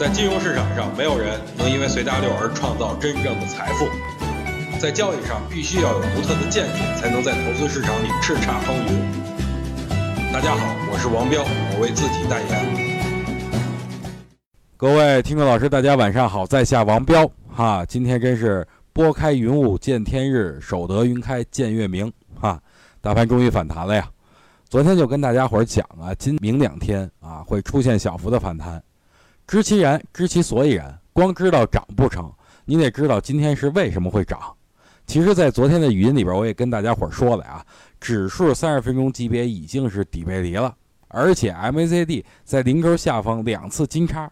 在金融市场上，没有人能因为随大流而创造真正的财富。在交易上，必须要有独特的见解，才能在投资市场里叱咤风云。大家好，我是王彪，我为自己代言。各位听众老师，大家晚上好，在下王彪哈，今天真是拨开云雾见天日，守得云开见月明哈，大盘终于反弹了呀。昨天就跟大家伙儿讲啊，今明两天啊会出现小幅的反弹。知其然，知其所以然。光知道涨不成，你得知道今天是为什么会涨。其实，在昨天的语音里边，我也跟大家伙说了呀，指数三十分钟级别已经是底背离了，而且 MACD 在零轴下方两次金叉，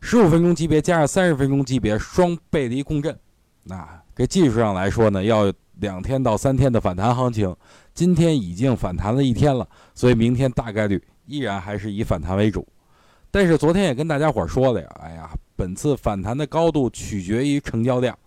十五分钟级别加上三十分钟级别双背离共振。那这技术上来说呢，要两天到三天的反弹行情，今天已经反弹了一天了，所以明天大概率依然还是以反弹为主。但是昨天也跟大家伙说了呀，哎呀，本次反弹的高度取决于成交量。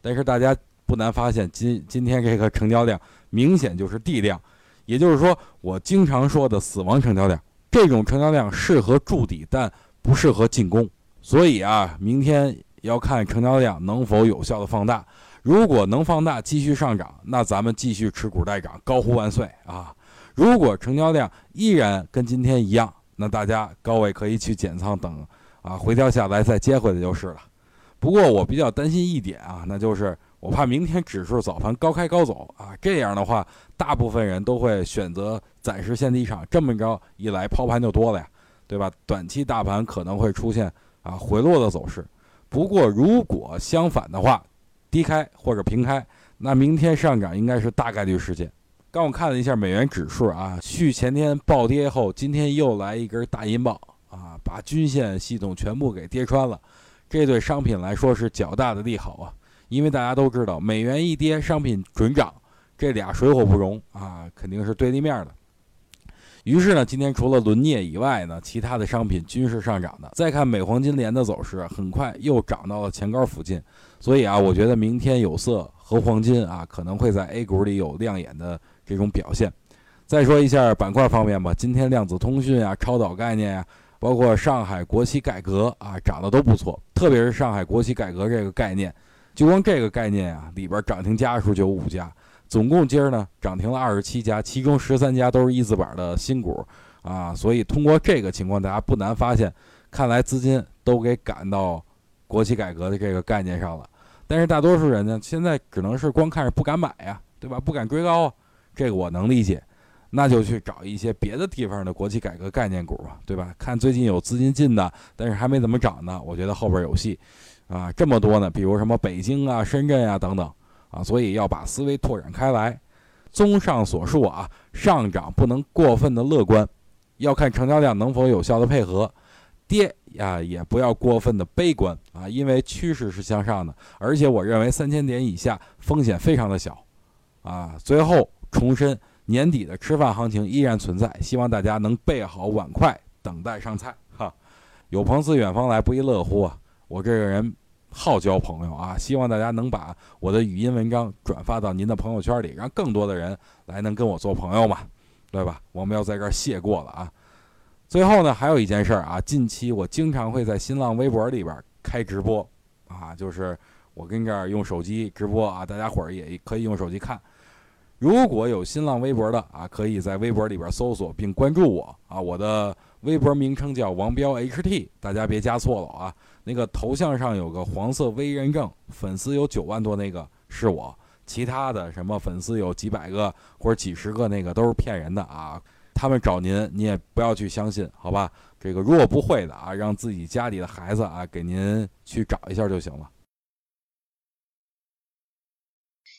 但是大家不难发现，今今天这个成交量明显就是地量，也就是说，我经常说的死亡成交量。这种成交量适合筑底，但不适合进攻。所以啊，明天要看成交量能否有效的放大。如果能放大，继续上涨，那咱们继续持股待涨，高呼万岁啊！如果成交量依然跟今天一样，那大家高位可以去减仓等，啊回调下来再接回来就是了。不过我比较担心一点啊，那就是我怕明天指数早盘高开高走啊，这样的话大部分人都会选择暂时先离场，这么着一来抛盘就多了呀，对吧？短期大盘可能会出现啊回落的走势。不过如果相反的话，低开或者平开，那明天上涨应该是大概率事件。刚我看了一下美元指数啊，续前天暴跌后，今天又来一根大阴棒啊，把均线系统全部给跌穿了。这对商品来说是较大的利好啊，因为大家都知道，美元一跌，商品准涨，这俩水火不容啊，肯定是对立面的。于是呢，今天除了轮镍以外呢，其他的商品均是上涨的。再看美黄金连的走势，很快又涨到了前高附近，所以啊，我觉得明天有色和黄金啊，可能会在 A 股里有亮眼的。这种表现，再说一下板块方面吧。今天量子通讯啊、超导概念啊，包括上海国企改革啊，涨得都不错。特别是上海国企改革这个概念，就光这个概念啊，里边涨停家数就有五家，总共今儿呢涨停了二十七家，其中十三家都是一字板的新股啊。所以通过这个情况，大家不难发现，看来资金都给赶到国企改革的这个概念上了。但是大多数人呢，现在只能是光看着不敢买呀，对吧？不敢追高啊。这个我能理解，那就去找一些别的地方的国企改革概念股吧，对吧？看最近有资金进的，但是还没怎么涨呢，我觉得后边有戏，啊，这么多呢，比如什么北京啊、深圳啊等等，啊，所以要把思维拓展开来。综上所述啊，上涨不能过分的乐观，要看成交量能否有效的配合；跌呀，也不要过分的悲观啊，因为趋势是向上的，而且我认为三千点以下风险非常的小，啊，最后。重申，年底的吃饭行情依然存在，希望大家能备好碗筷，等待上菜。哈，有朋自远方来，不亦乐乎啊！我这个人好交朋友啊，希望大家能把我的语音文章转发到您的朋友圈里，让更多的人来能跟我做朋友嘛，对吧？我们要在这儿谢过了啊！最后呢，还有一件事儿啊，近期我经常会在新浪微博里边开直播啊，就是我跟这儿用手机直播啊，大家伙儿也可以用手机看。如果有新浪微博的啊，可以在微博里边搜索并关注我啊。我的微博名称叫王彪 HT，大家别加错了啊。那个头像上有个黄色微认证，粉丝有九万多，那个是我。其他的什么粉丝有几百个或者几十个，那个都是骗人的啊。他们找您，你也不要去相信，好吧？这个如果不会的啊，让自己家里的孩子啊给您去找一下就行了。